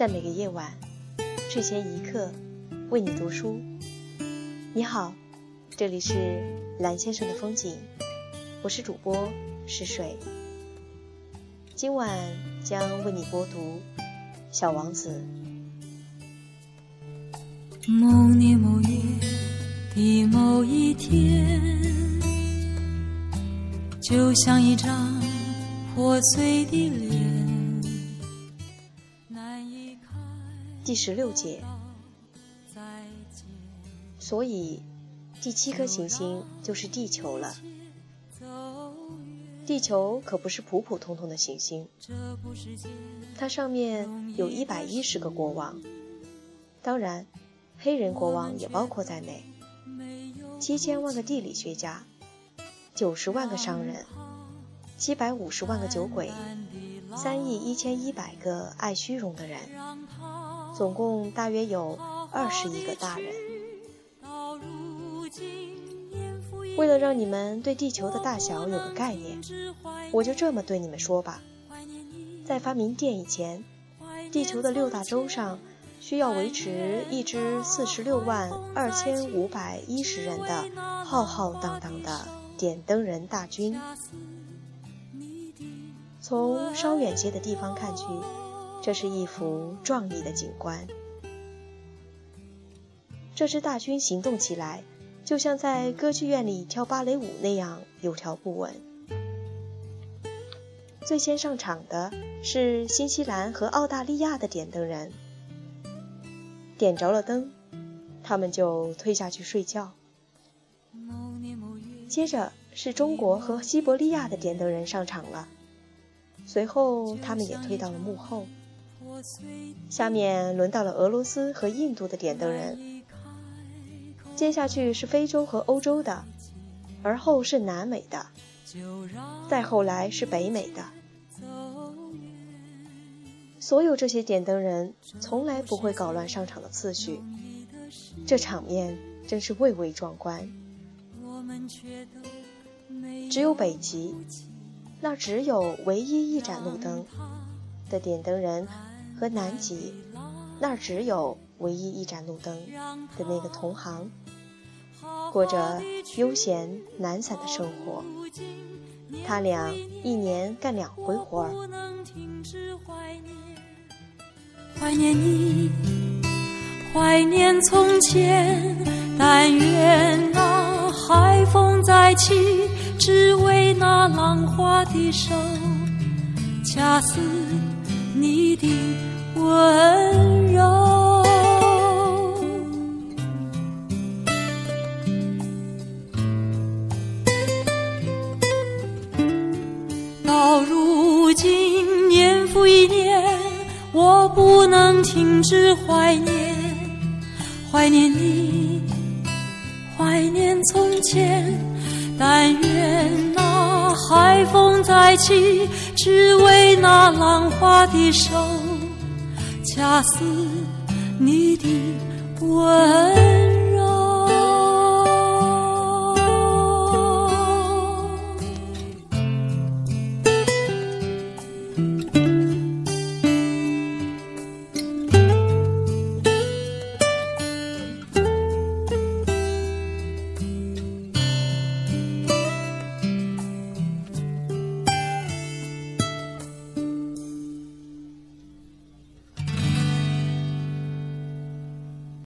在每个夜晚，睡前一刻，为你读书。你好，这里是蓝先生的风景，我是主播是水。今晚将为你播读《小王子》。某年某月的某一天，就像一张破碎的脸。第十六节，所以第七颗行星就是地球了。地球可不是普普通通的行星，它上面有一百一十个国王，当然，黑人国王也包括在内。七千万个地理学家，九十万个商人，七百五十万个酒鬼，三亿一千一百个爱虚荣的人。总共大约有二十亿个大人。为了让你们对地球的大小有个概念，我就这么对你们说吧：在发明电以前，地球的六大洲上需要维持一支四十六万二千五百一十人的浩浩荡荡的点灯人大军。从稍远些的地方看去。这是一幅壮丽的景观。这支大军行动起来，就像在歌剧院里跳芭蕾舞那样有条不紊。最先上场的是新西兰和澳大利亚的点灯人，点着了灯，他们就退下去睡觉。接着是中国和西伯利亚的点灯人上场了，随后他们也退到了幕后。下面轮到了俄罗斯和印度的点灯人，接下去是非洲和欧洲的，而后是南美的，再后来是北美的。所有这些点灯人从来不会搞乱上场的次序，这场面真是蔚为壮观。只有北极，那只有唯一一盏路灯的点灯人。和南极那儿只有唯一一盏路灯的那个同行，过着悠闲懒散的生活。他俩一年干两回活儿。怀念你，怀念从前，但愿那海风再起，只为那浪花的手，恰似你的。温柔。到如今，年复一年，我不能停止怀念，怀念你，怀念从前。但愿那风再起，只为那浪花的手。恰似你的温。